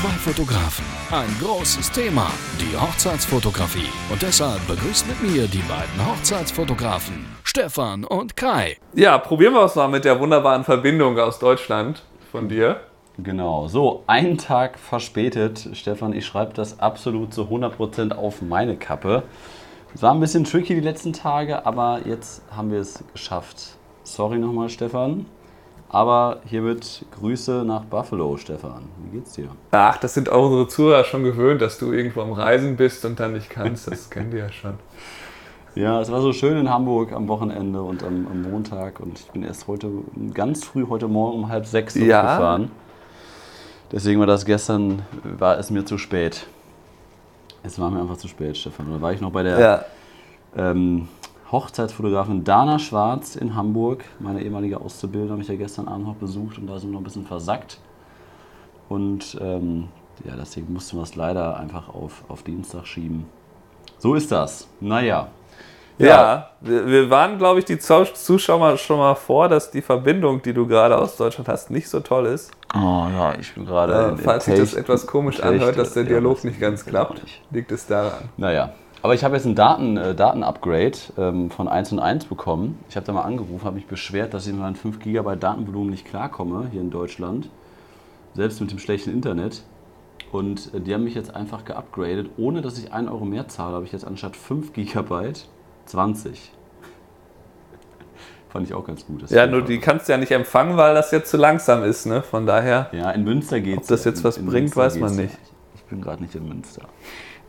Zwei Fotografen, ein großes Thema, die Hochzeitsfotografie. Und deshalb begrüßt mit mir die beiden Hochzeitsfotografen, Stefan und Kai. Ja, probieren wir es mal mit der wunderbaren Verbindung aus Deutschland von dir. Genau, so, einen Tag verspätet. Stefan, ich schreibe das absolut zu 100% auf meine Kappe. Es war ein bisschen tricky die letzten Tage, aber jetzt haben wir es geschafft. Sorry nochmal, Stefan. Aber hiermit Grüße nach Buffalo, Stefan. Wie geht's dir? Ach, das sind auch unsere Zuhörer schon gewöhnt, dass du irgendwo am Reisen bist und dann nicht kannst. Das kennen die ja schon. Ja, es war so schön in Hamburg am Wochenende und am, am Montag. Und ich bin erst heute, ganz früh heute Morgen um halb sechs Ja. gefahren. Deswegen war das gestern, war es mir zu spät. Es war mir einfach zu spät, Stefan. Da war ich noch bei der Ja. ähm, Hochzeitsfotografin Dana Schwarz in Hamburg. Meine ehemalige Auszubildende habe ich ja gestern Abend noch besucht und da sind wir noch ein bisschen versackt. Und ähm, ja, deswegen mussten wir es leider einfach auf, auf Dienstag schieben. So ist das. Naja. Ja, wir, wir waren, glaube ich, die Zuschauer schon mal vor, dass die Verbindung, die du gerade aus Deutschland hast, nicht so toll ist. Oh ja, ich bin gerade. Äh, falls sich das etwas komisch anhört, dass der ja, Dialog das- nicht ganz klappt, nicht. liegt es daran. Naja. Aber ich habe jetzt ein Daten, äh, Daten-Upgrade ähm, von 1 und 1 bekommen. Ich habe da mal angerufen, habe mich beschwert, dass ich mit meinem 5 GB Datenvolumen nicht klarkomme hier in Deutschland. Selbst mit dem schlechten Internet. Und äh, die haben mich jetzt einfach geupgradet. Ohne dass ich 1 Euro mehr zahle, habe ich jetzt anstatt 5 GB 20. Fand ich auch ganz gut. Das Ja, nur die kannst du ja nicht empfangen, weil das jetzt zu langsam ist, ne? Von daher. Ja, in Münster geht's. Ob das jetzt was bringt, weiß man nicht. Ich bin gerade nicht in Münster.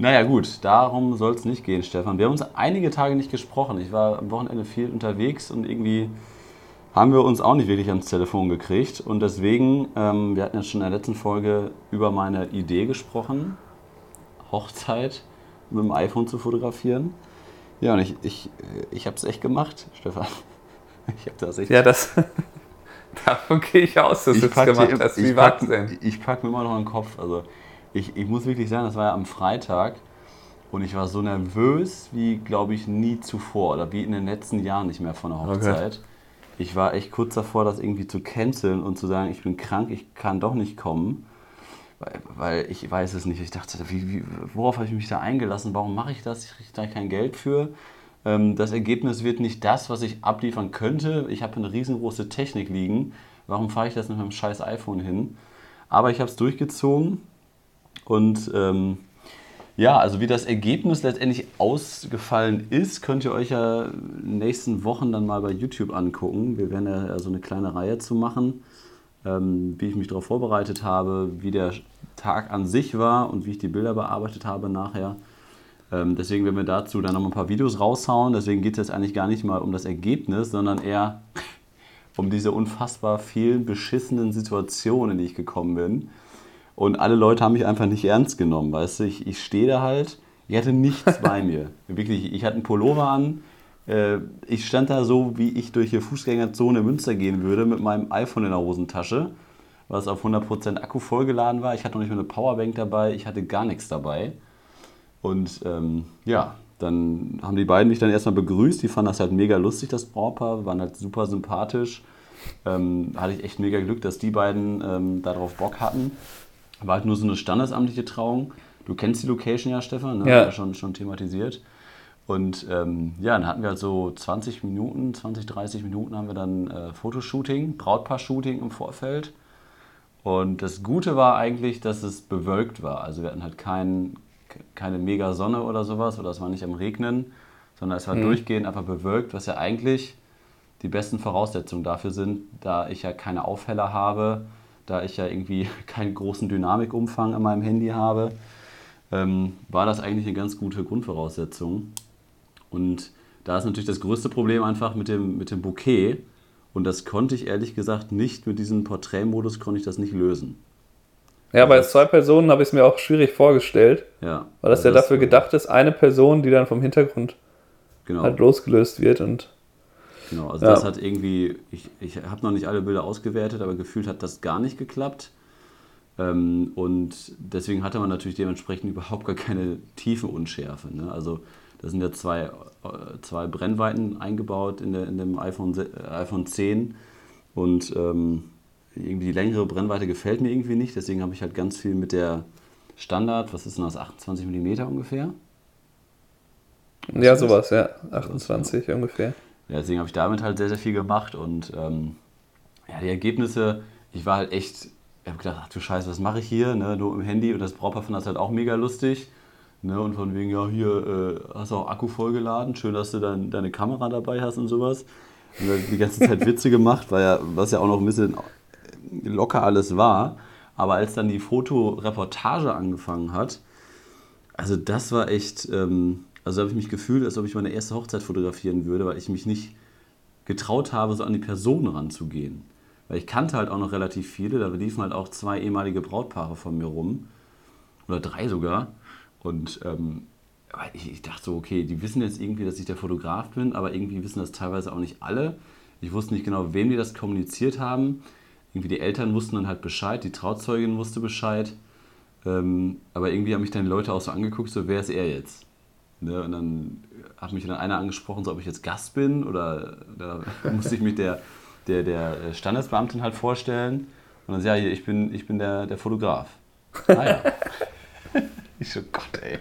Naja, gut, darum soll es nicht gehen, Stefan. Wir haben uns einige Tage nicht gesprochen. Ich war am Wochenende viel unterwegs und irgendwie haben wir uns auch nicht wirklich ans Telefon gekriegt. Und deswegen, ähm, wir hatten ja schon in der letzten Folge über meine Idee gesprochen, Hochzeit mit dem iPhone zu fotografieren. Ja, und ich, ich, ich habe es echt gemacht, Stefan. Ich habe das echt Ja, das. Davon gehe ich aus, dass du es gemacht hast. Wie ich war denn? Ich packe mir immer noch in den Kopf. Also ich, ich muss wirklich sagen, das war ja am Freitag und ich war so nervös wie, glaube ich, nie zuvor oder wie in den letzten Jahren nicht mehr von der Hochzeit. Ich war echt kurz davor, das irgendwie zu canceln und zu sagen, ich bin krank, ich kann doch nicht kommen. Weil, weil ich weiß es nicht. Ich dachte, wie, wie, worauf habe ich mich da eingelassen? Warum mache ich das? Ich kriege da kein Geld für. Ähm, das Ergebnis wird nicht das, was ich abliefern könnte. Ich habe eine riesengroße Technik liegen. Warum fahre ich das mit meinem scheiß iPhone hin? Aber ich habe es durchgezogen. Und ähm, ja, also wie das Ergebnis letztendlich ausgefallen ist, könnt ihr euch ja nächsten Wochen dann mal bei YouTube angucken. Wir werden ja so eine kleine Reihe zu machen, ähm, wie ich mich darauf vorbereitet habe, wie der Tag an sich war und wie ich die Bilder bearbeitet habe nachher. Ähm, deswegen werden wir dazu dann noch ein paar Videos raushauen. Deswegen geht es jetzt eigentlich gar nicht mal um das Ergebnis, sondern eher um diese unfassbar vielen beschissenen Situationen, in die ich gekommen bin. Und alle Leute haben mich einfach nicht ernst genommen, weißt du? Ich, ich stehe da halt, ich hatte nichts bei mir. Wirklich, ich hatte einen Pullover an. Äh, ich stand da so, wie ich durch die Fußgängerzone Münster gehen würde, mit meinem iPhone in der Hosentasche, was auf 100% Akku vollgeladen war. Ich hatte noch nicht mal eine Powerbank dabei, ich hatte gar nichts dabei. Und ähm, ja, dann haben die beiden mich dann erstmal begrüßt. Die fanden das halt mega lustig, das Brautpaar, waren halt super sympathisch. Ähm, hatte ich echt mega Glück, dass die beiden ähm, darauf Bock hatten. War halt nur so eine standesamtliche Trauung. Du kennst die Location ja, Stefan, ne? Ja. Haben wir schon, schon thematisiert. Und ähm, ja, dann hatten wir halt so 20 Minuten, 20, 30 Minuten haben wir dann äh, Fotoshooting, Brautpaar-Shooting im Vorfeld. Und das Gute war eigentlich, dass es bewölkt war. Also wir hatten halt kein, keine mega Sonne oder sowas oder es war nicht am Regnen, sondern es war durchgehend einfach bewölkt, was ja eigentlich die besten Voraussetzungen dafür sind, da ich ja keine Aufheller habe, da ich ja irgendwie keinen großen Dynamikumfang an meinem Handy habe, ähm, war das eigentlich eine ganz gute Grundvoraussetzung. Und da ist natürlich das größte Problem einfach mit dem, mit dem Bouquet. Und das konnte ich ehrlich gesagt nicht mit diesem Porträtmodus konnte ich das nicht lösen. Ja, bei zwei Personen habe ich es mir auch schwierig vorgestellt, Ja. weil das ja dafür gedacht ist, eine Person, die dann vom Hintergrund genau. halt losgelöst wird und Genau, also Ja. das hat irgendwie, ich, ich habe noch nicht alle Bilder ausgewertet, aber gefühlt hat das gar nicht geklappt. Ähm, und deswegen hatte man natürlich dementsprechend überhaupt gar keine Tiefenunschärfe. Ne? Also da sind ja zwei, äh, zwei Brennweiten eingebaut in, der, in dem iPhone, äh, iPhone 10 und ähm, irgendwie die längere Brennweite gefällt mir irgendwie nicht, deswegen habe ich halt ganz viel mit der Standard, was ist denn das, 28 mm ungefähr? Was ja, sowas, ja, 28 ja. ungefähr. Ja, deswegen habe ich damit halt sehr, sehr viel gemacht und ähm, ja, die Ergebnisse, ich war halt echt, ich habe gedacht, ach du Scheiße, was mache ich hier, ne? nur im Handy und das Brautpaar fand das halt auch mega lustig. Ne, und von wegen, ja, hier äh, hast du auch Akku vollgeladen, schön, dass du dann deine Kamera dabei hast und sowas. Und dann die ganze Zeit Witze gemacht, weil ja, was ja auch noch ein bisschen locker alles war. Aber als dann die Fotoreportage angefangen hat, also das war echt, ähm, also habe ich mich gefühlt, als ob ich meine erste Hochzeit fotografieren würde, weil ich mich nicht getraut habe, so an die Person ranzugehen. Weil ich kannte halt auch noch relativ viele, da liefen halt auch zwei ehemalige Brautpaare von mir rum. Oder drei sogar. Und ähm, ich, dachte so, okay, die wissen jetzt irgendwie, dass ich der Fotograf bin, aber irgendwie wissen das teilweise auch nicht alle. Ich wusste nicht genau, wem die das kommuniziert haben. Irgendwie die Eltern wussten dann halt Bescheid, die Trauzeugin wusste Bescheid. Ähm, aber irgendwie haben mich dann Leute auch so angeguckt, so, wer ist er jetzt? Ne? Und dann hat mich dann einer angesprochen, so, ob ich jetzt Gast bin oder da musste ich mich der, der, der Standesbeamtin halt vorstellen. Und dann sage ja, ich bin, ich bin der, der Fotograf. Ah ja. Ich so, Gott, ey.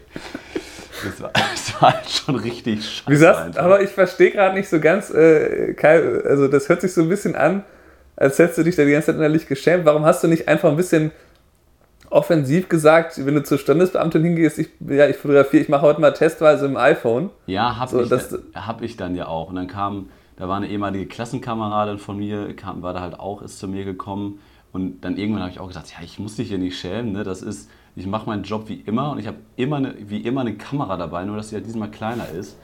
Das war, das war halt schon richtig scheiße. Wie sagst, aber ich verstehe gerade nicht so ganz, äh, Kai, also das hört sich so ein bisschen an, als hättest du dich da die ganze Zeit innerlich geschämt. Warum hast du nicht einfach ein bisschen offensiv gesagt, wenn du zur Standesbeamtin hingehst, ich, ja, ich fotografiere, ich mache heute mal testweise im iPhone. Ja, habe so, ich, hab ich dann ja auch. Und dann kam, da war eine ehemalige Klassenkameradin von mir, kam, war da halt auch, ist zu mir gekommen. Und dann irgendwann habe ich auch gesagt, ja, ich muss dich hier nicht schämen, ne? das ist ich mache meinen Job wie immer und ich habe immer eine, wie immer eine Kamera dabei, nur dass sie halt diesmal kleiner ist.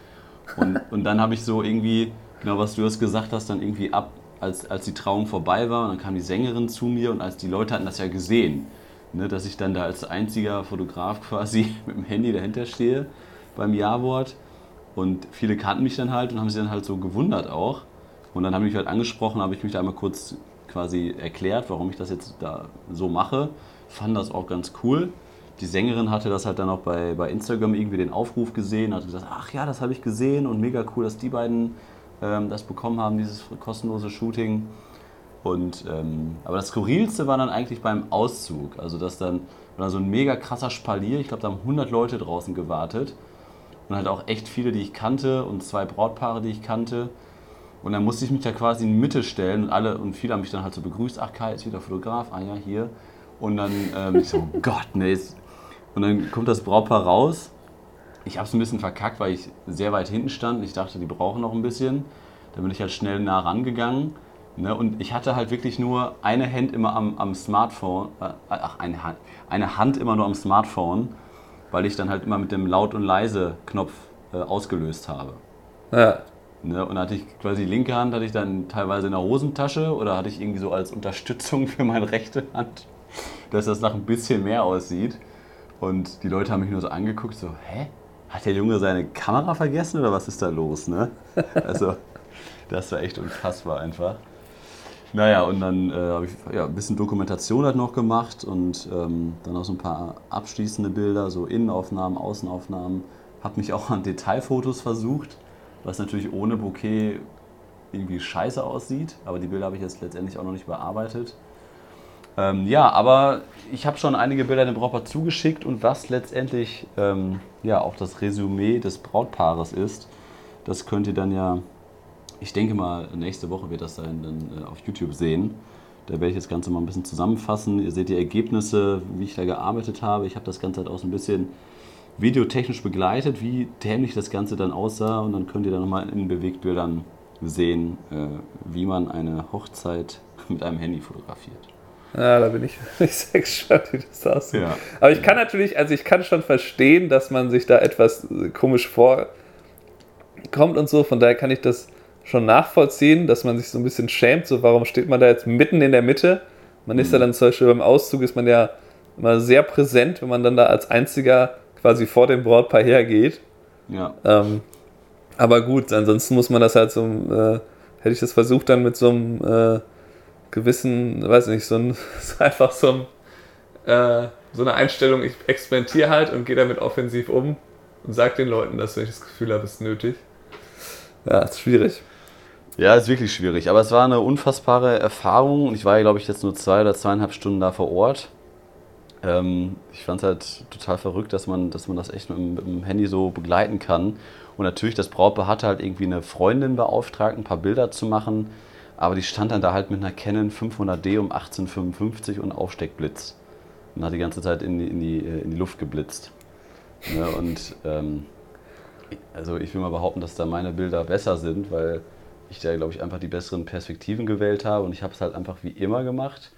Und, und dann habe ich so irgendwie, genau was du jetzt gesagt hast, dann irgendwie ab, als, als die Trauung vorbei war, und dann kam die Sängerin zu mir und als die Leute hatten das ja gesehen, ne, dass ich dann da als einziger Fotograf quasi mit dem Handy dahinter stehe beim Ja-Wort. Und viele kannten mich dann halt und haben sich dann halt so gewundert auch. Und dann haben mich halt angesprochen, habe ich mich da einmal kurz quasi erklärt, warum ich das jetzt da so mache fand das auch ganz cool. Die Sängerin hatte das halt dann auch bei, bei Instagram irgendwie den Aufruf gesehen, hat gesagt, ach ja, das habe ich gesehen und mega cool, dass die beiden ähm, das bekommen haben, dieses kostenlose Shooting. Und, ähm, aber das Skurrilste war dann eigentlich beim Auszug. Also das dann war so ein mega krasser Spalier. Ich glaube, da haben 100 Leute draußen gewartet. Und halt auch echt viele, die ich kannte und zwei Brautpaare, die ich kannte. Und dann musste ich mich da quasi in die Mitte stellen und alle und viele haben mich dann halt so begrüßt. Ach, Kai ist wieder Fotograf. Ah ja, hier. Und dann, ähm, ich so, oh Gott, ne. Und dann kommt das Brautpaar raus. Ich habe es ein bisschen verkackt, weil ich sehr weit hinten stand. Ich dachte, die brauchen noch ein bisschen. Dann bin ich halt schnell nah rangegangen. Ne? Und ich hatte halt wirklich nur eine Hand immer am, am Smartphone. Äh, ach, eine Hand, eine Hand immer nur am Smartphone, weil ich dann halt immer mit dem Laut- und Leise-Knopf äh, ausgelöst habe. Ja. Ne, und hatte ich quasi die linke Hand hatte ich dann teilweise in der Hosentasche oder hatte ich irgendwie so als Unterstützung für meine rechte Hand dass das nach ein bisschen mehr aussieht. Und die Leute haben mich nur so angeguckt, so, hä? Hat der Junge seine Kamera vergessen oder was ist da los? Ne? Also, das war echt unfassbar einfach. Naja, und dann äh, habe ich ja, ein bisschen Dokumentation halt noch gemacht und ähm, dann noch so ein paar abschließende Bilder, so Innenaufnahmen, Außenaufnahmen. Habe mich auch an Detailfotos versucht, was natürlich ohne Bouquet irgendwie scheiße aussieht, aber die Bilder habe ich jetzt letztendlich auch noch nicht bearbeitet. Ähm, ja, aber ich habe schon einige Bilder dem Brautpaar zugeschickt und was letztendlich ähm, ja auch das Resümee des Brautpaares ist, das könnt ihr dann ja, ich denke mal, nächste Woche wird das dann, dann äh, auf YouTube sehen. Da werde ich das Ganze mal ein bisschen zusammenfassen. Ihr seht die Ergebnisse, wie ich da gearbeitet habe. Ich habe das Ganze halt auch so ein bisschen videotechnisch begleitet, wie dämlich das Ganze dann aussah. Und dann könnt ihr dann nochmal in Bewegtbildern sehen, äh, wie man eine Hochzeit mit einem Handy fotografiert. Ja, da bin ich, ich sehr gespannt, wie das aussieht. Ja. Aber ich kann natürlich, also ich kann schon verstehen, dass man sich da etwas komisch vorkommt und so. Von daher kann ich das schon nachvollziehen, dass man sich so ein bisschen schämt. So, warum steht man da jetzt mitten in der Mitte? Man ist ja mhm. dann zum Beispiel beim Auszug, ist man ja immer sehr präsent, wenn man dann da als einziger quasi vor dem Brautpaar hergeht. Ja. Ähm, aber gut, ansonsten muss man das halt so, äh, hätte ich das versucht, dann mit so einem äh, gewissen, weiß nicht, so, ein, einfach so, ein, äh, so eine Einstellung, ich experimentiere halt und gehe damit offensiv um und sage den Leuten, dass ich das Gefühl habe, es ist nötig. Ja, ist schwierig. Ja, ist wirklich schwierig. Aber es war eine unfassbare Erfahrung. Ich war ja, glaube ich, jetzt nur zwei oder zweieinhalb Stunden da vor Ort. Ähm, ich fand es halt total verrückt, dass man, dass man das echt mit dem, mit dem Handy so begleiten kann. Und natürlich, das Brautpaar hatte halt irgendwie eine Freundin beauftragt, ein paar Bilder zu machen. Aber die stand dann da halt mit einer Canon 500D um 1855 und Aufsteckblitz. Und hat die ganze Zeit in die, in die, äh, in die Luft geblitzt. Ja, und ähm, also ich will mal behaupten, dass da meine Bilder besser sind, weil ich da, glaube ich, einfach die besseren Perspektiven gewählt habe. Und ich habe es halt einfach wie immer gemacht.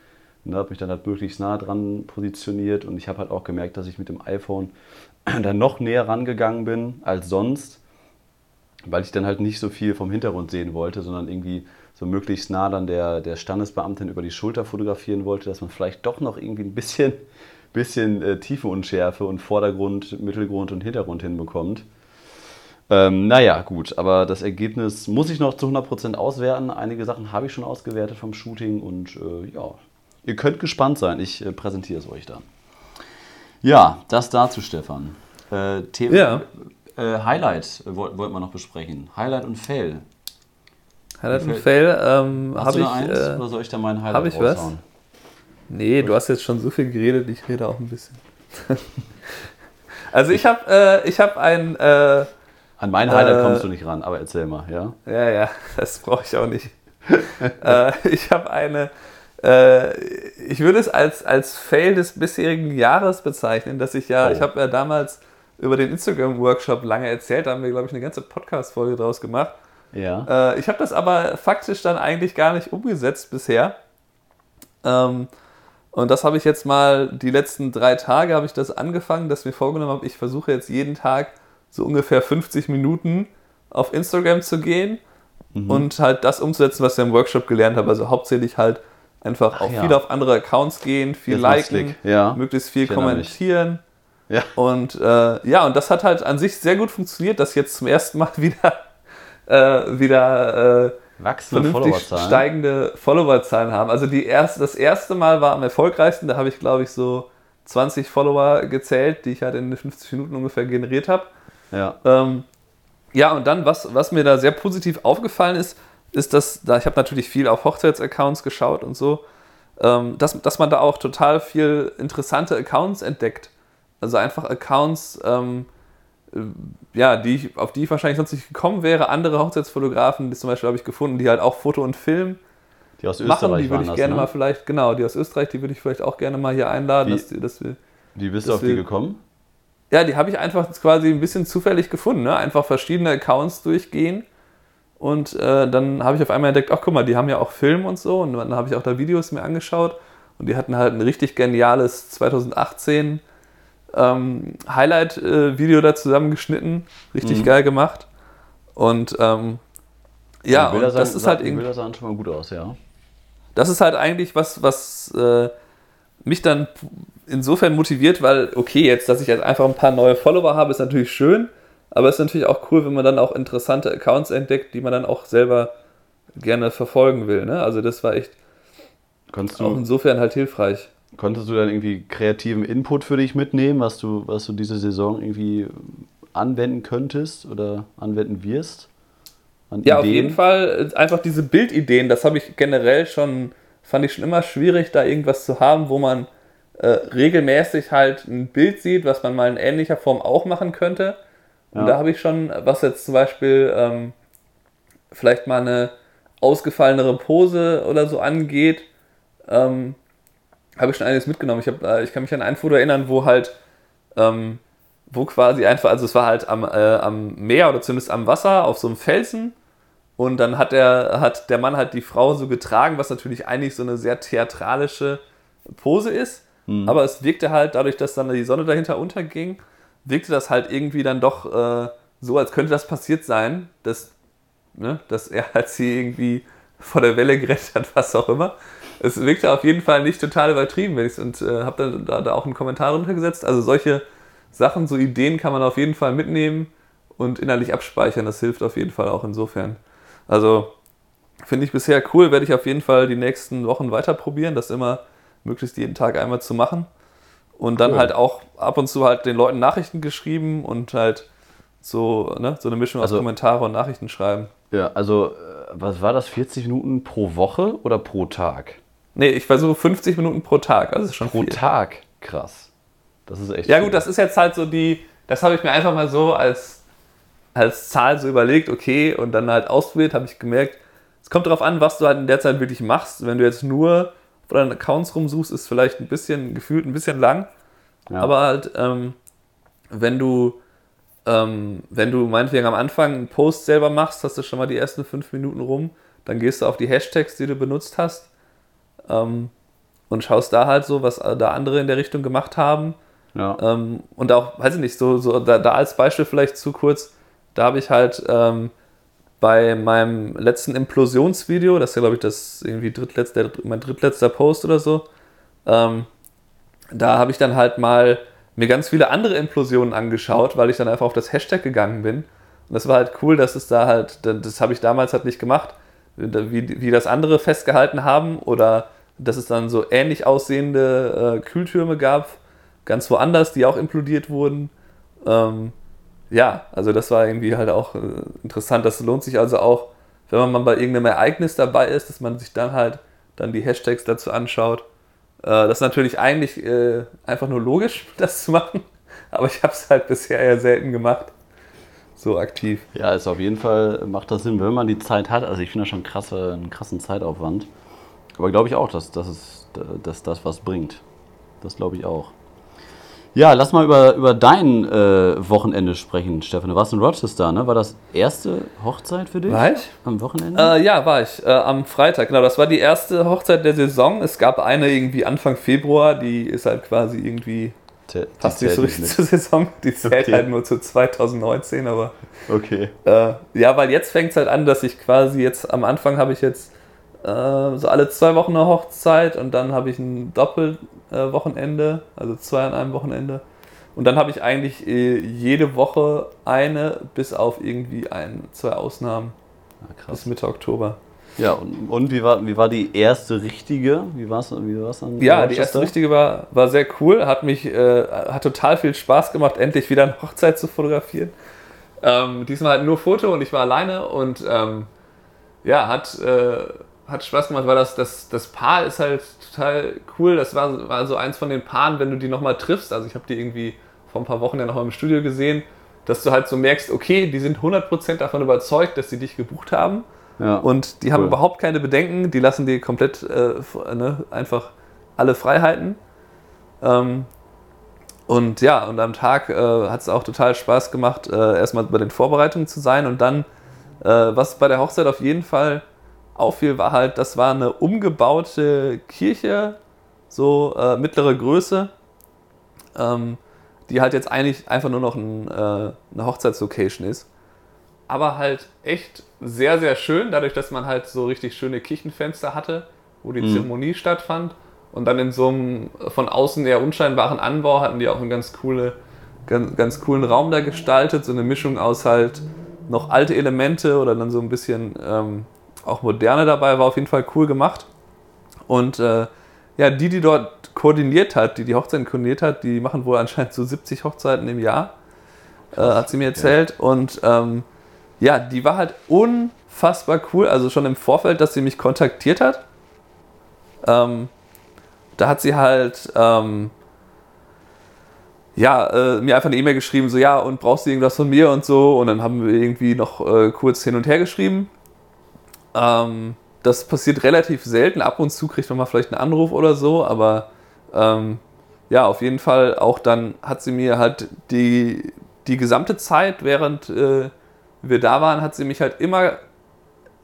Und habe mich dann halt möglichst nah dran positioniert. Und ich habe halt auch gemerkt, dass ich mit dem iPhone dann noch näher rangegangen bin als sonst weil ich dann halt nicht so viel vom Hintergrund sehen wollte, sondern irgendwie so möglichst nah dann der, der Standesbeamtin über die Schulter fotografieren wollte, dass man vielleicht doch noch irgendwie ein bisschen, bisschen äh, Tiefenunschärfe und Vordergrund, Mittelgrund und Hintergrund hinbekommt. Ähm, naja, gut, aber das Ergebnis muss ich noch zu 100% auswerten. Einige Sachen habe ich schon ausgewertet vom Shooting und äh, ja, ihr könnt gespannt sein. Ich äh, präsentiere es euch dann. Ja, das dazu, Stefan. Äh, Thema, ja. Äh, Highlight wollten wollt wir noch besprechen. Highlight und Fail. Highlight und Fail ähm, habe ich. Eins, äh, oder soll ich da meinen Highlight Habe ich was? Nee, du hast jetzt schon so viel geredet, ich rede auch ein bisschen. also ich habe äh, hab ein. An mein Highlight äh, kommst du nicht ran, aber erzähl mal, ja? Ja, ja, das brauche ich auch nicht. äh, ich habe eine. Äh, ich würde es als, als Fail des bisherigen Jahres bezeichnen, dass ich ja, oh. ich habe ja damals über den Instagram-Workshop lange erzählt. Da haben wir, glaube ich, eine ganze Podcast-Folge draus gemacht. Ja. Äh, ich habe das aber faktisch dann eigentlich gar nicht umgesetzt bisher. Ähm, und das habe ich jetzt mal, die letzten drei Tage habe ich das angefangen, dass ich mir vorgenommen habe, ich versuche jetzt jeden Tag so ungefähr 50 Minuten auf Instagram zu gehen mhm. und halt das umzusetzen, was ich im Workshop gelernt habe. Also hauptsächlich halt einfach Ach, auch ja. viel auf andere Accounts gehen, viel jetzt liken, ja. möglichst viel kommentieren. Ja. Und äh, ja, und das hat halt an sich sehr gut funktioniert, dass jetzt zum ersten Mal wieder, äh, wieder äh, Wachsende Followerzahlen. steigende Followerzahlen haben. Also die erste, das erste Mal war am erfolgreichsten, da habe ich glaube ich so 20 Follower gezählt, die ich halt in 50 Minuten ungefähr generiert habe. Ja. Ähm, ja, und dann, was, was mir da sehr positiv aufgefallen ist, ist, dass da, ich habe natürlich viel auf Hochzeitsaccounts geschaut und so, ähm, dass, dass man da auch total viel interessante Accounts entdeckt. Also einfach Accounts, ähm, äh, ja, die ich, auf die ich wahrscheinlich sonst nicht gekommen wäre. Andere Hochzeitsfotografen, die zum Beispiel habe ich gefunden, die halt auch Foto und Film die aus Österreich machen. Die würde ich gerne ne? mal vielleicht, genau, die aus Österreich, die würde ich vielleicht auch gerne mal hier einladen. Wie, dass, dass wir, wie bist du auf wir, die gekommen? Ja, die habe ich einfach quasi ein bisschen zufällig gefunden. Ne? Einfach verschiedene Accounts durchgehen. Und äh, dann habe ich auf einmal entdeckt, ach guck mal, die haben ja auch Film und so. Und dann habe ich auch da Videos mir angeschaut. Und die hatten halt ein richtig geniales 2018 ähm, Highlight-Video da zusammengeschnitten. Richtig mhm. geil gemacht. Und ähm, ja, und das ist halt irgendwie. Bilder sahen schon mal gut aus, ja. Das ist halt eigentlich was, was äh, mich dann insofern motiviert, weil, okay, jetzt, dass ich jetzt einfach ein paar neue Follower habe, ist natürlich schön, aber es ist natürlich auch cool, wenn man dann auch interessante Accounts entdeckt, die man dann auch selber gerne verfolgen will. Ne? Also das war echt Kannst auch insofern halt hilfreich. Konntest du dann irgendwie kreativen Input für dich mitnehmen, was du, was du diese Saison irgendwie anwenden könntest oder anwenden wirst? An ja, Ideen? auf jeden Fall einfach diese Bildideen, das habe ich generell schon, fand ich schon immer schwierig, da irgendwas zu haben, wo man äh, regelmäßig halt ein Bild sieht, was man mal in ähnlicher Form auch machen könnte. Und ja. da habe ich schon, was jetzt zum Beispiel ähm, vielleicht mal eine ausgefallenere Pose oder so angeht, ähm, habe ich schon einiges mitgenommen. Ich, hab, äh, ich kann mich an ein Foto erinnern, wo halt, ähm, wo quasi einfach, also es war halt am, äh, am Meer oder zumindest am Wasser auf so einem Felsen und dann hat der, hat der Mann halt die Frau so getragen, was natürlich eigentlich so eine sehr theatralische Pose ist. Mhm. Aber es wirkte halt, dadurch, dass dann die Sonne dahinter unterging, wirkte das halt irgendwie dann doch äh, so, als könnte das passiert sein, dass, ne, dass er halt sie irgendwie vor der Welle gerettet hat, was auch immer es wirkte auf jeden Fall nicht total übertrieben, wenn ich und äh, habe dann da, da, auch einen Kommentar runtergesetzt. Also solche Sachen, so Ideen kann man auf jeden Fall mitnehmen und innerlich abspeichern. Das hilft auf jeden Fall auch insofern. Also finde ich bisher cool, werde ich auf jeden Fall die nächsten Wochen weiter probieren, das immer möglichst jeden Tag einmal zu machen. Und dann cool. halt auch ab und zu halt den Leuten Nachrichten geschrieben und halt so, ne, so eine Mischung also, aus Kommentare und Nachrichten schreiben. Ja, also was war das, 40 Minuten pro Woche oder pro Tag? Nee, ich versuche 50 Minuten pro Tag. Also ist schon pro viel. Tag, krass. Das ist echt. Ja, gut, das ist jetzt halt so die. Das habe ich mir einfach mal so als, als Zahl so überlegt, okay, und dann halt ausprobiert, habe ich gemerkt, es kommt darauf an, was du halt in der Zeit wirklich machst. Wenn du jetzt nur vor deinen Accounts rumsuchst, ist vielleicht ein bisschen, gefühlt ein bisschen lang. Ja. Aber halt, ähm, wenn du ähm, wenn du meinetwegen am Anfang einen Post selber machst, hast du schon mal die ersten fünf Minuten rum, dann gehst du auf die Hashtags, die du benutzt hast ähm, und schaust da halt so, was da andere in der Richtung gemacht haben. Ja. Ähm, und auch, weiß ich nicht, so, so da, da, als Beispiel vielleicht zu kurz, da habe ich halt ähm, bei meinem letzten Implosionsvideo, das ist ja glaube ich das irgendwie drittletzter, mein drittletzter Post oder so, ähm, da habe ich dann halt mal mir ganz viele andere Implosionen angeschaut, weil ich dann einfach auf das Hashtag gegangen bin. Und das war halt cool, dass es da halt, das habe ich damals halt nicht gemacht, wie, wie das andere festgehalten haben oder dass es dann so ähnlich aussehende äh, Kühltürme gab, ganz woanders, die auch implodiert wurden. Ähm, ja, also das war irgendwie halt auch äh, interessant. Das lohnt sich also auch, wenn man mal bei irgendeinem Ereignis dabei ist, dass man sich dann halt dann die Hashtags dazu anschaut. Äh, das ist natürlich eigentlich äh, einfach nur logisch, das zu machen, aber ich habe es halt bisher eher selten gemacht. So aktiv. Ja, ist auf jeden Fall, macht das Sinn, wenn man die Zeit hat. Also ich finde das schon krasse, einen krassen Zeitaufwand. Aber glaube ich auch, dass, dass, es, dass das was bringt. Das glaube ich auch. Ja, lass mal über, über dein äh, Wochenende sprechen, Stefan. Du warst in Rochester, ne? War das erste Hochzeit für dich? War ich? Am Wochenende? Äh, ja, war ich. Äh, am Freitag, genau. Das war die erste Hochzeit der Saison. Es gab eine irgendwie Anfang Februar, die ist halt quasi irgendwie die passt nicht so richtig zur Saison. Die zählt okay. halt nur zu 2019, aber. Okay. Äh, ja, weil jetzt fängt es halt an, dass ich quasi jetzt am Anfang habe ich jetzt äh, so alle zwei Wochen eine Hochzeit und dann habe ich ein Doppelwochenende, äh, also zwei an einem Wochenende. Und dann habe ich eigentlich äh, jede Woche eine, bis auf irgendwie ein, zwei Ausnahmen. Ja, bis Mitte Oktober. Ja, und, und, wie, war, wie war die erste richtige? Wie war es wie war's dann? Ja, die erste richtige war, war sehr cool, hat mich, äh, hat total viel Spaß gemacht, endlich wieder eine Hochzeit zu fotografieren. Ähm, diesmal halt nur Foto und ich war alleine und ähm, ja, hat, äh, hat Spaß gemacht, weil das, das, das Paar ist halt total cool. Das war, war so eins von den Paaren, wenn du die nochmal triffst. Also ich habe die irgendwie vor ein paar Wochen ja nochmal im Studio gesehen, dass du halt so merkst, okay, die sind 100% davon überzeugt, dass sie dich gebucht haben. Ja, und die cool. haben überhaupt keine Bedenken, die lassen dir komplett äh, ne, einfach alle Freiheiten. Ähm, und ja, und am Tag äh, hat es auch total Spaß gemacht, äh, erstmal bei den Vorbereitungen zu sein und dann, äh, was bei der Hochzeit auf jeden Fall auffiel, war halt, das war eine umgebaute Kirche, so äh, mittlere Größe, ähm, die halt jetzt eigentlich einfach nur noch ein, äh, eine Hochzeitslocation ist. Aber halt echt sehr, sehr schön, dadurch, dass man halt so richtig schöne Kirchenfenster hatte, wo die mhm. Zeremonie stattfand. Und dann in so einem von außen eher unscheinbaren Anbau hatten die auch einen ganz, coole, ganz, ganz coolen Raum da gestaltet. So eine Mischung aus halt noch alte Elemente oder dann so ein bisschen ähm, auch moderne dabei, war auf jeden Fall cool gemacht. Und äh, ja, die, die dort koordiniert hat, die die Hochzeiten koordiniert hat, die machen wohl anscheinend so 70 Hochzeiten im Jahr, äh, hat sie mir erzählt. Ja. Und ähm, ja, die war halt unfassbar cool. Also schon im Vorfeld, dass sie mich kontaktiert hat. Ähm, da hat sie halt ähm, ja, äh, mir einfach eine E-Mail geschrieben, so ja, und brauchst du irgendwas von mir und so. Und dann haben wir irgendwie noch äh, kurz hin und her geschrieben. Ähm, das passiert relativ selten. Ab und zu kriegt man mal vielleicht einen Anruf oder so, aber ähm, ja, auf jeden Fall auch dann hat sie mir halt die, die gesamte Zeit, während äh, wir da waren, hat sie mich halt immer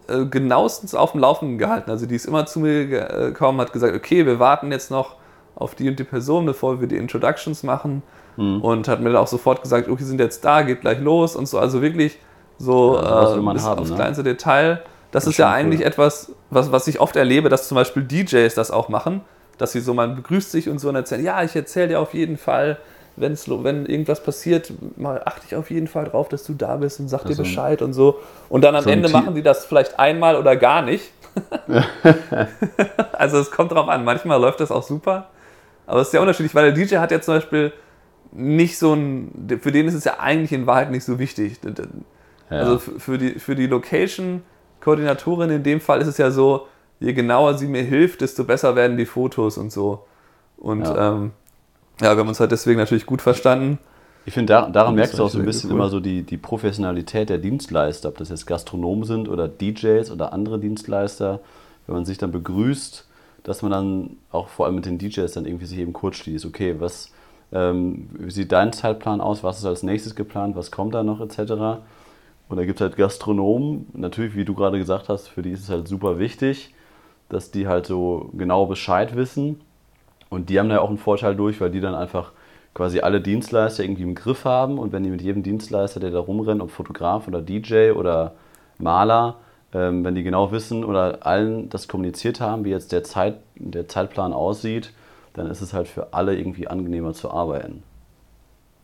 äh, genauestens auf dem Laufenden gehalten. Also die ist immer zu mir gekommen, hat gesagt, okay, wir warten jetzt noch auf die und die Person, bevor wir die Introductions machen. Mhm. Und hat mir dann auch sofort gesagt, okay, sind jetzt da, geht gleich los und so. Also wirklich so ja, äh, bis haben, aufs ne? kleinste Detail. Das, das ist ja eigentlich cool. etwas, was, was ich oft erlebe, dass zum Beispiel DJs das auch machen, dass sie so, man begrüßt sich und so und erzählen, ja, ich erzähle dir auf jeden Fall, wenn's, wenn irgendwas passiert, mal achte ich auf jeden Fall drauf, dass du da bist und sag also, dir Bescheid und so. Und dann am so Ende machen die das vielleicht einmal oder gar nicht. also es kommt drauf an, manchmal läuft das auch super, aber es ist ja unterschiedlich, weil der DJ hat ja zum Beispiel nicht so ein, für den ist es ja eigentlich in Wahrheit nicht so wichtig. Also für die, für die Location Koordinatorin in dem Fall ist es ja so, je genauer sie mir hilft, desto besser werden die Fotos und so. Und ja, ähm, ja wir haben uns halt deswegen natürlich gut verstanden. Ich finde, da, daran merkst du auch so ein bisschen cool. immer so die, die Professionalität der Dienstleister, ob das jetzt Gastronomen sind oder DJs oder andere Dienstleister. Wenn man sich dann begrüßt, dass man dann auch vor allem mit den DJs dann irgendwie sich eben kurz schließt. Okay, was ähm, wie sieht dein Zeitplan aus? Was ist als nächstes geplant? Was kommt da noch etc.? Und da gibt es halt Gastronomen, natürlich, wie du gerade gesagt hast, für die ist es halt super wichtig, dass die halt so genau Bescheid wissen. Und die haben da auch einen Vorteil durch, weil die dann einfach quasi alle Dienstleister irgendwie im Griff haben und wenn die mit jedem Dienstleister, der da rumrennt, ob Fotograf oder DJ oder Maler, ähm, wenn die genau wissen oder allen das kommuniziert haben, wie jetzt der, Zeit, der Zeitplan aussieht, dann ist es halt für alle irgendwie angenehmer zu arbeiten.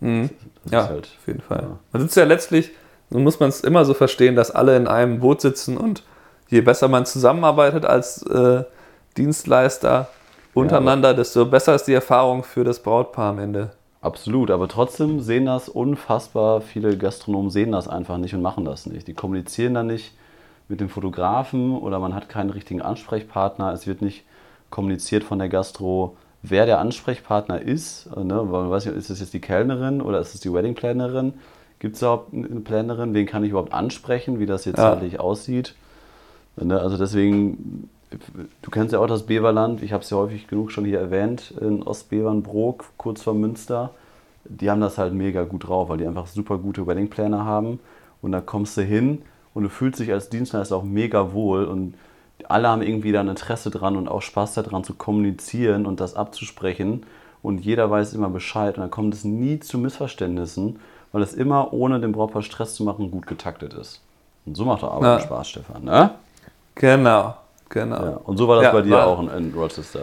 Mhm. ja, halt, auf jeden Fall. Ja. Man sitzt ja letztlich, so muss man es immer so verstehen, dass alle in einem Boot sitzen und je besser man zusammenarbeitet als äh, Dienstleister untereinander, ja, desto besser ist die Erfahrung für das Brautpaar am Ende. Absolut, aber trotzdem sehen das unfassbar viele Gastronomen sehen das einfach nicht und machen das nicht. Die kommunizieren dann nicht mit dem Fotografen oder man hat keinen richtigen Ansprechpartner. Es wird nicht kommuniziert von der Gastro, wer der Ansprechpartner ist. Ne? Man weiß nicht, ist es jetzt die Kellnerin oder ist es die Weddingplanerin? Gibt es überhaupt eine Planerin? Wen kann ich überhaupt ansprechen, wie das jetzt ja. eigentlich aussieht? Ne? Also deswegen du kennst ja auch das Beverland, ich habe es ja häufig genug schon hier erwähnt, in Ostbevernbrook, kurz vor Münster. Die haben das halt mega gut drauf, weil die einfach super gute Weddingplaner haben. Und da kommst du hin und du fühlst dich als Dienstleister auch mega wohl und alle haben irgendwie da ein Interesse dran und auch Spaß daran zu kommunizieren und das abzusprechen. Und jeder weiß immer Bescheid und dann kommt es nie zu Missverständnissen, weil es immer ohne den Brautpaar Stress zu machen gut getaktet ist. Und so macht der Arbeit ja. Spaß, Stefan, ne? Genau. Genau. Ja, und so war das ja, bei dir war, auch in, in, Rochester.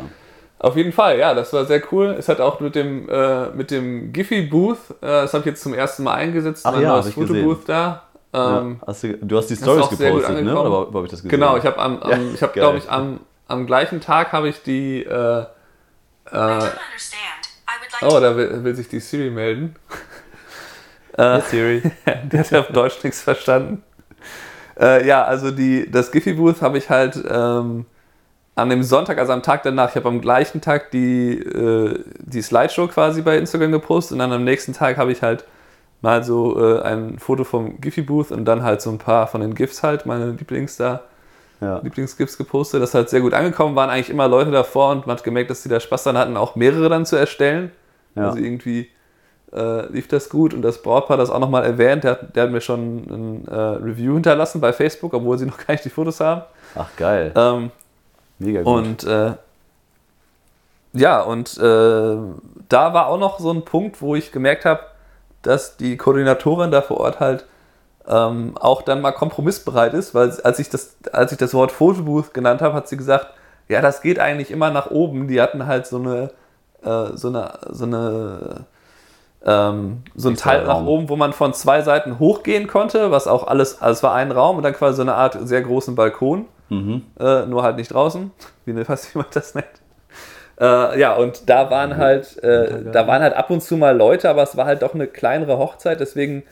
Auf jeden Fall, ja, das war sehr cool. Es hat auch mit dem, äh, mit dem Giphy Booth, äh, das habe ich jetzt zum ersten Mal eingesetzt, Ach, ja, neues Fotobooth da. Ähm, ja, hast du, du, hast die Stories gepostet, ne? Oder habe ich das gesehen? Genau, ich habe, am, am, ja, ich habe, glaube ich, am, am gleichen Tag habe ich die. Äh, äh oh, da will, will, sich die Siri melden. Hey Siri. Der hat auf Deutsch nichts verstanden. Äh, ja, also die, das Giphy Booth habe ich halt ähm, an dem Sonntag, also am Tag danach, ich habe am gleichen Tag die, äh, die Slideshow quasi bei Instagram gepostet und dann am nächsten Tag habe ich halt mal so äh, ein Foto vom Giphy Booth und dann halt so ein paar von den GIFs halt, meine Lieblings da, ja. Lieblingsgifs gepostet. Das ist halt sehr gut angekommen, waren eigentlich immer Leute davor und man hat gemerkt, dass sie da Spaß dran hatten, auch mehrere dann zu erstellen. Ja. Also irgendwie äh, lief das gut und das Brautpaar das auch nochmal erwähnt. Der hat, der hat, mir schon ein äh, Review hinterlassen bei Facebook, obwohl sie noch gar nicht die Fotos haben. Ach, geil. Ähm, Mega gut. Und äh, ja, und äh, da war auch noch so ein Punkt, wo ich gemerkt habe, dass die Koordinatorin da vor Ort halt ähm, auch dann mal kompromissbereit ist, weil als ich das, als ich das Wort Fotobooth genannt habe, hat sie gesagt, ja, das geht eigentlich immer nach oben. Die hatten halt so eine, äh, so eine, so eine ähm, so ein Teil nach oben, wo man von zwei Seiten hochgehen konnte, was auch alles, also es war ein Raum und dann quasi so eine Art sehr großen Balkon, mhm. äh, nur halt nicht draußen, wie ne, wie man das nennt. Äh, ja, und da waren mhm. halt, äh, da waren halt ab und zu mal Leute, aber es war halt doch eine kleinere Hochzeit, deswegen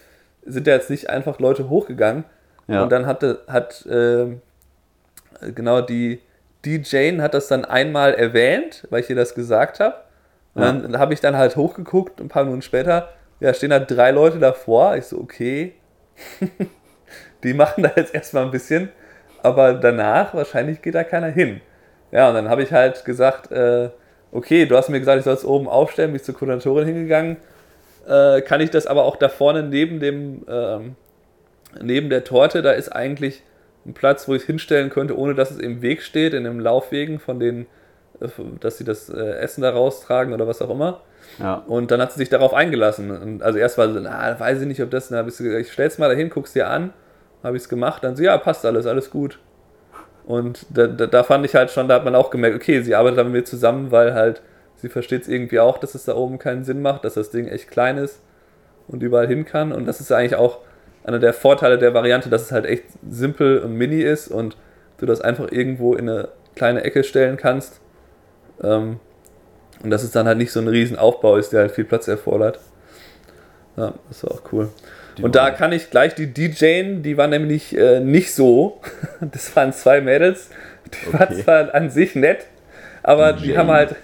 sind da jetzt nicht einfach Leute hochgegangen. Ja. Und dann hatte, hat äh, genau die, die Jane hat das dann einmal erwähnt, weil ich ihr das gesagt habe. Und ja. dann habe ich dann halt hochgeguckt, ein paar Minuten später, ja, stehen da drei Leute davor. Ich so, okay. die machen da jetzt erstmal ein bisschen, aber danach wahrscheinlich geht da keiner hin. Ja, und dann habe ich halt gesagt, äh, okay, du hast mir gesagt, ich soll es oben aufstellen, bin ich zur Koordinatorin hingegangen. Äh, kann ich das aber auch da vorne neben dem, ähm, neben der Torte, da ist eigentlich ein Platz, wo ich es hinstellen könnte, ohne dass es im Weg steht, in den Laufwegen von den dass sie das äh, Essen da raustragen oder was auch immer. Ja. Und dann hat sie sich darauf eingelassen. Und also erst war sie, na, weiß ich nicht, ob das, na, ich stell's mal dahin, guck's dir an, habe ich es gemacht, dann so, ja, passt alles, alles gut. Und da, da, da, fand ich halt schon, da hat man auch gemerkt, okay, sie arbeitet mit mir zusammen, weil halt sie versteht es irgendwie auch, dass es da oben keinen Sinn macht, dass das Ding echt klein ist und überall hin kann. Und das ist eigentlich auch einer der Vorteile der Variante, dass es halt echt simpel und mini ist und du das einfach irgendwo in eine kleine Ecke stellen kannst ähm, und dass es dann halt nicht so ein Riesenaufbau ist, der halt viel Platz erfordert. Ja, das war auch cool. Die und da kann ich gleich die DJen, die war nämlich äh, nicht so. Das waren zwei Mädels. Die okay. waren zwar an sich nett, aber DJ. die haben halt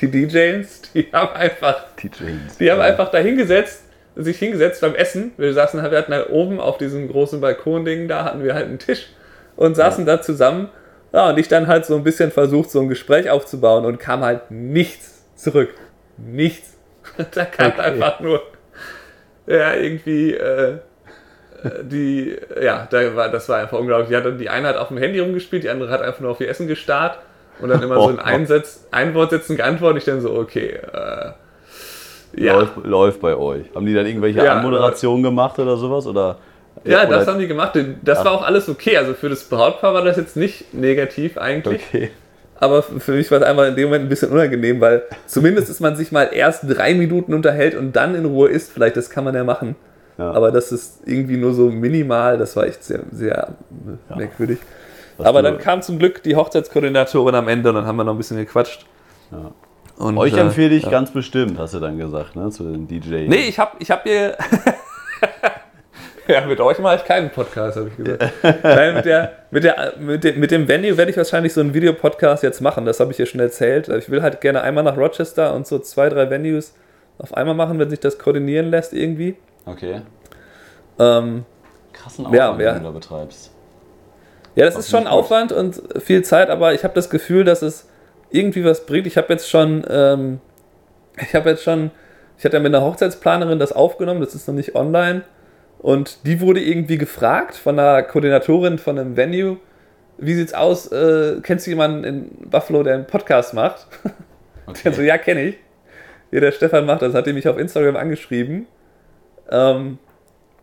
die DJs, die haben einfach, DJs, die haben ja. einfach da hingesetzt, sich hingesetzt beim Essen. Wir saßen, wir hatten halt oben auf diesem großen Balkonding, da hatten wir halt einen Tisch und saßen ja. da zusammen. Ja, und ich dann halt so ein bisschen versucht, so ein Gespräch aufzubauen und kam halt nichts zurück. Nichts. da kam okay. einfach nur, ja, irgendwie, äh, die, ja, da war, das war einfach unglaublich. Die, hat, die eine hat auf dem Handy rumgespielt, die andere hat einfach nur auf ihr Essen gestarrt und dann immer so ein Einsatz, Einwortsätzen geantwortet. Ich dann so, okay, äh, ja. Läuft, läuft, bei euch. Haben die dann irgendwelche ja, Anmoderationen gemacht oder sowas? Oder, ja, oder das haben die gemacht. Das Ach. war auch alles okay. Also für das Brautpaar war das jetzt nicht negativ eigentlich. Okay. Aber für mich war es einfach in dem Moment ein bisschen unangenehm, weil zumindest ist man sich mal erst drei Minuten unterhält und dann in Ruhe isst. Vielleicht, das kann man ja machen. Ja. Aber das ist irgendwie nur so minimal. Das war echt sehr, sehr ja. merkwürdig. Was Aber dann kam zum Glück die Hochzeitskoordinatorin am Ende und dann haben wir noch ein bisschen gequatscht. Ja. Und, Euch äh, empfehle ich ja. ganz bestimmt, hast du dann gesagt, ne, zu den DJs. Nee, ich habe ich hab hier. ja, mit euch mache ich keinen Podcast, habe ich gesagt. Nein, mit, der, mit, der, mit, dem, mit dem Venue werde ich wahrscheinlich so einen Videopodcast jetzt machen, das habe ich ja schon erzählt. Ich will halt gerne einmal nach Rochester und so zwei, drei Venues auf einmal machen, wenn sich das koordinieren lässt irgendwie. Okay. Ähm, Krassen Aufwand, ja, den du da betreibst. Ja, das Auf ist schon Aufwand und viel Zeit, aber ich habe das Gefühl, dass es irgendwie was bringt. Ich habe jetzt schon, ähm, ich habe jetzt schon, ich hatte ja mit einer Hochzeitsplanerin das aufgenommen, das ist noch nicht online. Und die wurde irgendwie gefragt von einer Koordinatorin von einem Venue, wie sieht's aus? Äh, kennst du jemanden in Buffalo, der einen Podcast macht? Okay. Und so, ja, kenne ich. Ja, der Stefan macht das, hat die mich auf Instagram angeschrieben. Ähm,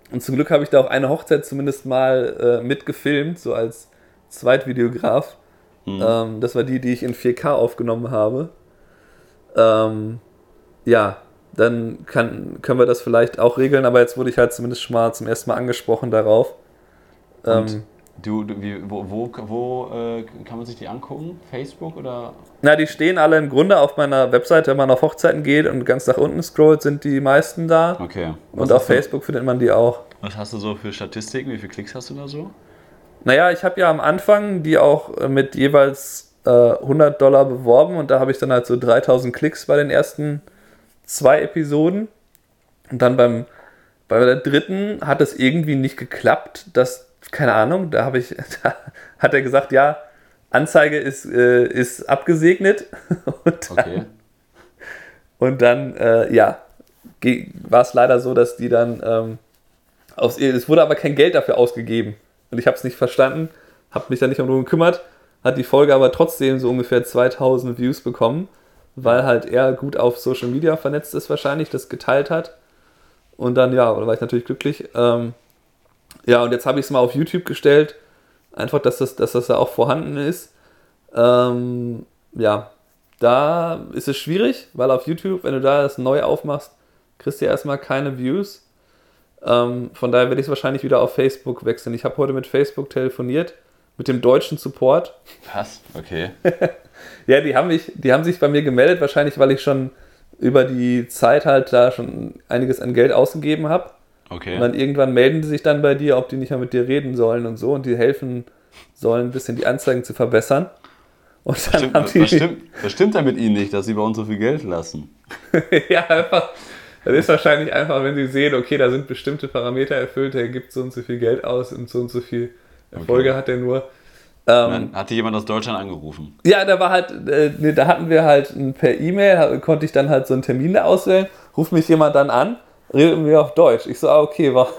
und zum Glück habe ich da auch eine Hochzeit zumindest mal äh, mitgefilmt, so als Zweitvideograf. Mhm. Ähm, das war die, die ich in 4K aufgenommen habe. Ähm, ja, dann kann, können wir das vielleicht auch regeln, aber jetzt wurde ich halt zumindest schon mal zum ersten Mal angesprochen darauf. Ähm, du, du wie, wo, wo, wo äh, kann man sich die angucken? Facebook oder? Na, die stehen alle im Grunde auf meiner Webseite, wenn man auf Hochzeiten geht und ganz nach unten scrollt, sind die meisten da. Okay. Was und auf Facebook findet man die auch. Was hast du so für Statistiken? Wie viele Klicks hast du da so? Naja, ich habe ja am Anfang die auch äh, mit jeweils äh, 100 Dollar beworben und da habe ich dann halt so 3000 Klicks bei den ersten zwei Episoden. Und dann beim, bei der dritten hat es irgendwie nicht geklappt. Das, keine Ahnung, da habe ich, da hat er gesagt, ja, Anzeige ist, äh, ist abgesegnet. Und dann, okay. Und dann äh, ja, war es leider so, dass die dann ähm, aufs, es wurde aber kein Geld dafür ausgegeben. Und ich habe es nicht verstanden, habe mich da nicht darum gekümmert, hat die Folge aber trotzdem so ungefähr 2000 Views bekommen, weil halt er gut auf Social Media vernetzt ist wahrscheinlich, das geteilt hat. Und dann, ja, da war ich natürlich glücklich. Ähm, ja, und jetzt habe ich es mal auf YouTube gestellt, einfach, dass das, dass das da auch vorhanden ist. Ähm, ja, da ist es schwierig, weil auf YouTube, wenn du da das neu aufmachst, kriegst du ja erstmal keine Views. Ähm, von daher werde ich es wahrscheinlich wieder auf Facebook wechseln. Ich habe heute mit Facebook telefoniert, mit dem deutschen Support. Was? Okay. ja, die haben, mich, die haben sich bei mir gemeldet, wahrscheinlich weil ich schon über die Zeit halt da schon einiges an Geld ausgegeben habe. Okay. Und dann irgendwann melden die sich dann bei dir, ob die nicht mehr mit dir reden sollen und so und die helfen sollen, ein bisschen die Anzeigen zu verbessern. Und dann stimmt, haben die, was, stimmt, was stimmt denn mit ihnen nicht, dass sie bei uns so viel Geld lassen? ja, einfach, das ist wahrscheinlich einfach, wenn sie sehen, okay, da sind bestimmte Parameter erfüllt, der gibt so und so viel Geld aus und so und so viel Erfolge okay. hat er nur. Ähm, hatte jemand aus Deutschland angerufen? Ja, da war halt, äh, nee, da hatten wir halt per E-Mail, konnte ich dann halt so einen Termin da auswählen, ruft mich jemand dann an, redet mit mir auf Deutsch. Ich so, ah, okay, war,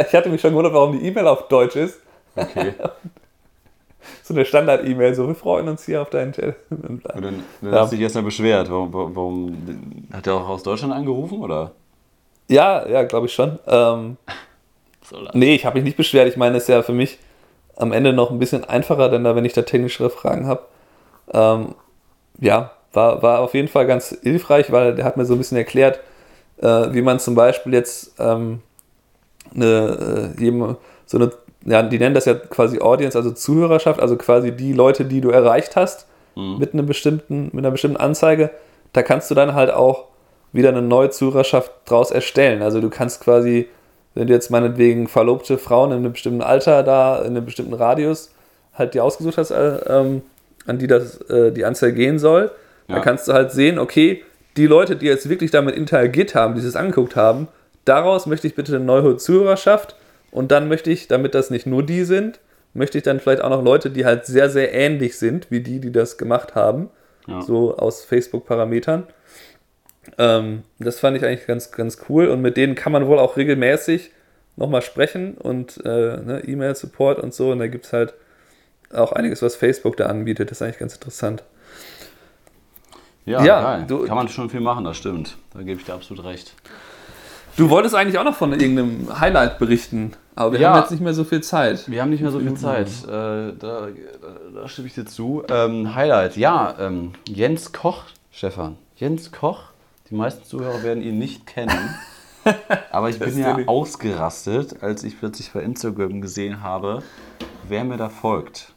ich hatte mich schon gewundert, warum die E-Mail auf Deutsch ist. Okay. so eine Standard-E-Mail, so wir freuen uns hier auf deinen Telefon. Und dann, dann ja. hast du dich erstmal beschwert. Warum, warum, hat er auch aus Deutschland angerufen oder? Ja, ja, glaube ich schon. Ähm, so nee, ich habe mich nicht beschwert. Ich meine, es ist ja für mich am Ende noch ein bisschen einfacher, denn da, wenn ich da technischere Fragen habe, ähm, ja, war, war auf jeden Fall ganz hilfreich, weil der hat mir so ein bisschen erklärt, äh, wie man zum Beispiel jetzt ähm, eine, äh, so eine ja, die nennen das ja quasi Audience, also Zuhörerschaft, also quasi die Leute, die du erreicht hast mhm. mit, einem bestimmten, mit einer bestimmten Anzeige. Da kannst du dann halt auch wieder eine neue Zuhörerschaft draus erstellen. Also du kannst quasi, wenn du jetzt meinetwegen verlobte Frauen in einem bestimmten Alter da, in einem bestimmten Radius halt die ausgesucht hast, äh, ähm, an die das, äh, die Anzeige gehen soll, ja. dann kannst du halt sehen, okay, die Leute, die jetzt wirklich damit interagiert haben, die es angeguckt haben, daraus möchte ich bitte eine neue Zuhörerschaft und dann möchte ich, damit das nicht nur die sind, möchte ich dann vielleicht auch noch Leute, die halt sehr, sehr ähnlich sind, wie die, die das gemacht haben, ja. so aus Facebook-Parametern. Ähm, das fand ich eigentlich ganz, ganz cool und mit denen kann man wohl auch regelmäßig nochmal sprechen und äh, ne, E-Mail-Support und so und da gibt es halt auch einiges, was Facebook da anbietet. Das ist eigentlich ganz interessant. Ja, ja du, kann man schon viel machen, das stimmt. Da gebe ich dir absolut recht. Du wolltest eigentlich auch noch von irgendeinem Highlight berichten, aber wir ja, haben jetzt nicht mehr so viel Zeit. Wir haben nicht mehr so viel Zeit. Äh, da, da, da, stimme ich dir zu. Ähm, Highlight, ja, ähm, Jens Koch, Stefan. Jens Koch, die meisten Zuhörer werden ihn nicht kennen. aber ich bin ja ausgerastet, als ich plötzlich bei Instagram gesehen habe, wer mir da folgt.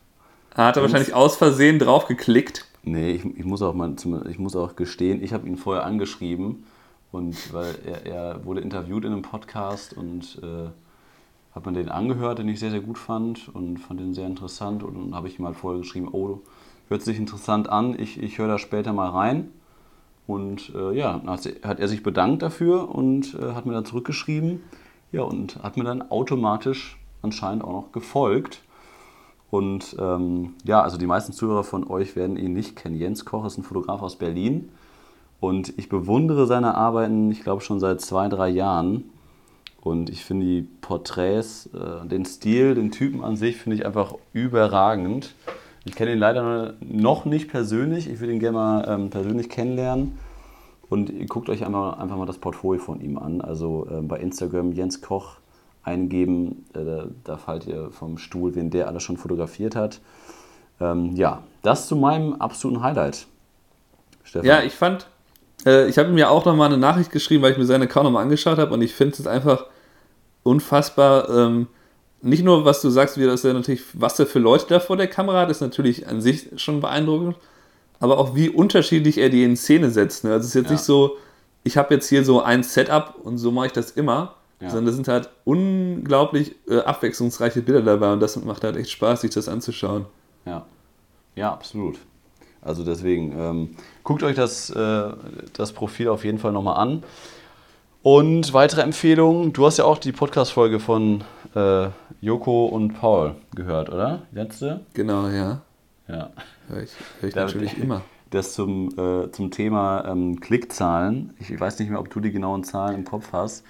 Hat er wahrscheinlich aus Versehen drauf geklickt. Nee, ich, ich, muss auch mal, ich muss auch gestehen, ich habe ihn vorher angeschrieben und weil er, er, wurde interviewt in einem Podcast und äh, habe mir den angehört, den ich sehr, sehr gut fand und fand den sehr interessant. Und dann habe ich ihm halt vorher geschrieben, oh, hört sich interessant an, ich, ich höre da später mal rein. Und äh, ja, hat er sich bedankt dafür und äh, hat mir dann zurückgeschrieben. Ja, und hat mir dann automatisch anscheinend auch noch gefolgt. Und ähm, ja, also die meisten Zuhörer von euch werden ihn nicht kennen. Jens Koch ist ein Fotograf aus Berlin und ich bewundere seine Arbeiten, ich glaube, schon seit zwei, drei Jahren. Und ich finde die Porträts, äh, den Stil, den Typen an sich, finde ich einfach überragend. Ich kenne ihn leider noch nicht persönlich. Ich würde ihn gerne mal ähm, persönlich kennenlernen. Und ihr guckt euch einfach, einfach mal das Portfolio von ihm an. Also äh, bei Instagram Jens Koch eingeben. Äh, da, fallt ihr vom Stuhl, wen der alles schon fotografiert hat. Ähm, ja, das zu meinem absoluten Highlight. Stefan. Ja, ich fand, äh, ich habe mir auch nochmal eine Nachricht geschrieben, weil ich mir seinen Account nochmal angeschaut habe und ich finde es einfach unfassbar. Ähm, nicht nur, was du sagst, wie das ja natürlich, was er für Leute da vor der Kamera hat, ist natürlich an sich schon beeindruckend, aber auch wie unterschiedlich er die in Szene setzt. Ne? Also es ist jetzt ja. nicht so, ich habe jetzt hier so ein Setup und so mache ich das immer, ja. sondern da sind halt unglaublich äh, abwechslungsreiche Bilder dabei und das macht halt echt Spaß, sich das anzuschauen. Ja, ja, absolut. Also deswegen, ähm, guckt euch das, äh, das Profil auf jeden Fall nochmal an. Und weitere Empfehlungen, du hast ja auch die Podcast-Folge von äh, Joko und Paul gehört, oder? letzte? Genau, ja. Ja. Hör ich, hör ich da, natürlich immer. Das zum, äh, zum Thema ähm, Klickzahlen. Ich weiß nicht mehr, ob du die genauen Zahlen im Kopf hast.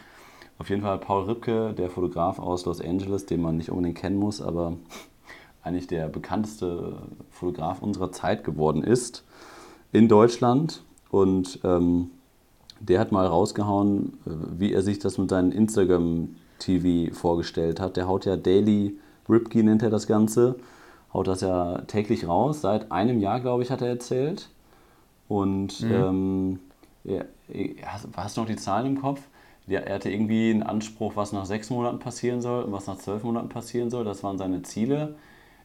Auf jeden Fall Paul Ripke, der Fotograf aus Los Angeles, den man nicht unbedingt kennen muss, aber eigentlich der bekannteste Fotograf unserer Zeit geworden ist in Deutschland. Und ähm, der hat mal rausgehauen, äh, wie er sich das mit seinem Instagram-TV vorgestellt hat. Der haut ja Daily Ripkey, nennt er das Ganze. Haut das ja täglich raus. Seit einem Jahr, glaube ich, hat er erzählt. Und mhm. ähm, ja, hast du noch die Zahlen im Kopf? er hatte irgendwie einen Anspruch, was nach sechs Monaten passieren soll und was nach zwölf Monaten passieren soll. Das waren seine Ziele.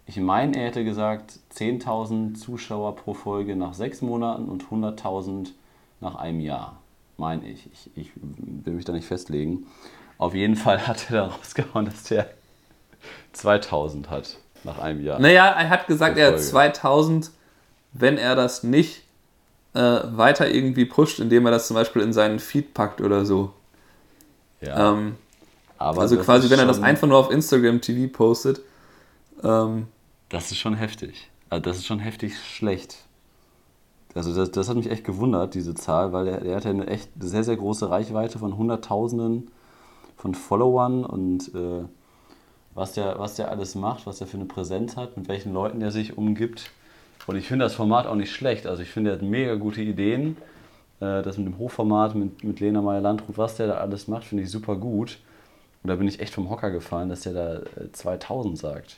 Ich meine, er hätte gesagt 10.000 Zuschauer pro Folge nach sechs Monaten und 100.000 nach einem Jahr. Meine ich. ich. Ich will mich da nicht festlegen. Auf jeden Fall hat er da rausgehauen, dass der 2000 hat nach einem Jahr. Naja, er hat gesagt, er hat 2000, wenn er das nicht äh, weiter irgendwie pusht, indem er das zum Beispiel in seinen Feed packt oder so. Ja. Ähm, also quasi, wenn er das einfach nur auf Instagram TV postet, ähm, das ist schon heftig. Also das ist schon heftig schlecht. Also das, das hat mich echt gewundert, diese Zahl, weil er, er hat ja eine echt sehr, sehr große Reichweite von Hunderttausenden von Followern und äh, was, der, was der alles macht, was er für eine Präsenz hat, mit welchen Leuten er sich umgibt. Und ich finde das Format auch nicht schlecht. Also ich finde, er hat mega gute Ideen. Äh, das mit dem Hochformat, mit, mit Lena Meyer-Landrut, was der da alles macht, finde ich super gut. Und da bin ich echt vom Hocker gefallen, dass der da 2000 äh, sagt.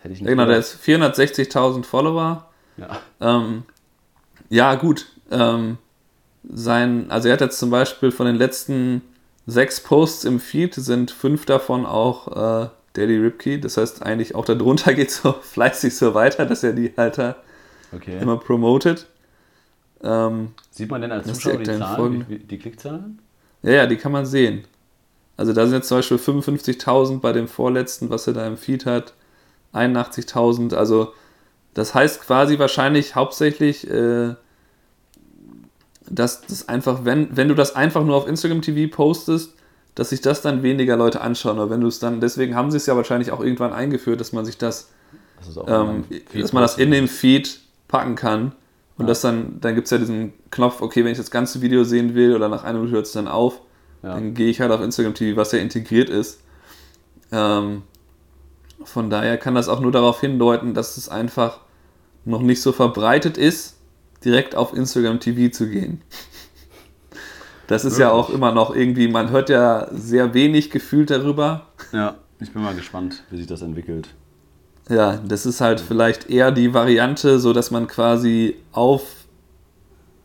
Hätte ich nicht genau, der ist 460.000 Follower. Ja. Ähm, ja, gut. Ähm, sein, also er hat jetzt zum Beispiel von den letzten sechs Posts im Feed sind fünf davon auch äh, Daily Ripkey. Das heißt eigentlich auch darunter geht so fleißig so weiter, dass er die halt okay. immer promotet. Ähm, Sieht man denn als Zuschauer die Zahlen, die, die Klickzahlen? Ja, ja, die kann man sehen. Also da sind jetzt zum Beispiel 55.000 bei dem vorletzten, was er da im Feed hat, 81.000. Also das heißt quasi wahrscheinlich hauptsächlich, äh, dass das einfach, wenn, wenn du das einfach nur auf Instagram TV postest, dass sich das dann weniger Leute anschauen. Oder wenn du es dann, deswegen haben sie es ja wahrscheinlich auch irgendwann eingeführt, dass man sich das, das ähm, dass man das in den Feed packen kann. Und ja. das dann, dann gibt es ja diesen Knopf, okay, wenn ich das ganze Video sehen will oder nach einer Minute hört es dann auf, ja. dann gehe ich halt auf Instagram TV, was ja integriert ist. Ähm, von daher kann das auch nur darauf hindeuten, dass es einfach noch nicht so verbreitet ist, direkt auf Instagram TV zu gehen. Das ist Wirklich? ja auch immer noch irgendwie, man hört ja sehr wenig gefühlt darüber. Ja, ich bin mal gespannt, wie sich das entwickelt. Ja, das ist halt vielleicht eher die Variante, so dass man quasi auf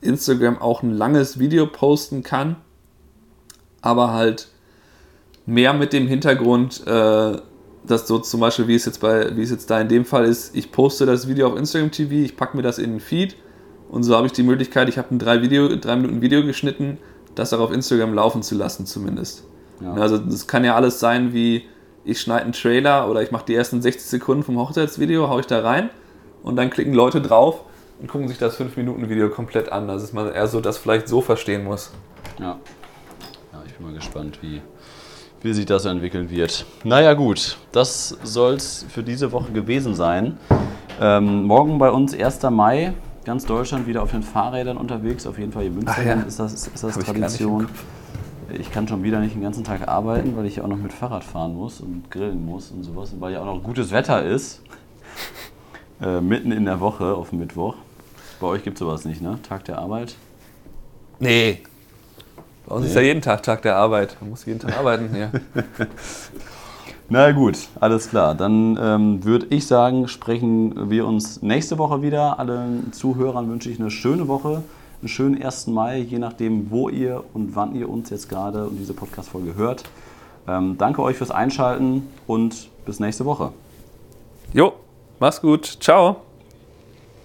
Instagram auch ein langes Video posten kann, aber halt mehr mit dem Hintergrund, äh, dass so zum Beispiel, wie es jetzt bei, wie es jetzt da in dem Fall ist, ich poste das Video auf Instagram TV, ich packe mir das in den Feed und so habe ich die Möglichkeit, ich habe ein drei, Video, drei Minuten Video geschnitten, das auch auf Instagram laufen zu lassen zumindest. Ja. Also das kann ja alles sein wie, ich schneide einen Trailer oder ich mache die ersten 60 Sekunden vom Hochzeitsvideo, haue ich da rein und dann klicken Leute drauf und gucken sich das 5-Minuten-Video komplett an. Das ist man eher so, das vielleicht so verstehen muss. Ja. Ja, ich bin mal gespannt, wie, wie sich das entwickeln wird. Naja, gut, das soll es für diese Woche gewesen sein. Ähm, morgen bei uns 1. Mai, ganz Deutschland wieder auf den Fahrrädern unterwegs. Auf jeden Fall hier in Münster ja. ist das, ist das Tradition. Ich, ich, kann schon wieder nicht den ganzen Tag arbeiten, weil ich ja auch noch mit Fahrrad fahren muss und grillen muss und sowas, weil ja auch noch gutes Wetter ist. Äh, mitten in der Woche auf Mittwoch. Bei euch gibt es sowas nicht, ne? Tag der Arbeit? Nee. Bei uns nee. ist ja jeden Tag Tag der Arbeit. Man muss jeden Tag arbeiten, ja. Na gut, alles klar. Dann ähm, würde ich sagen, sprechen wir uns nächste Woche wieder. Allen Zuhörern wünsche ich eine schöne Woche, einen schönen 1. Mai, je nachdem, wo ihr und wann ihr uns jetzt gerade und diese Podcast-Folge hört. Ähm, danke euch fürs Einschalten und bis nächste Woche. Jo, mach's gut. Ciao.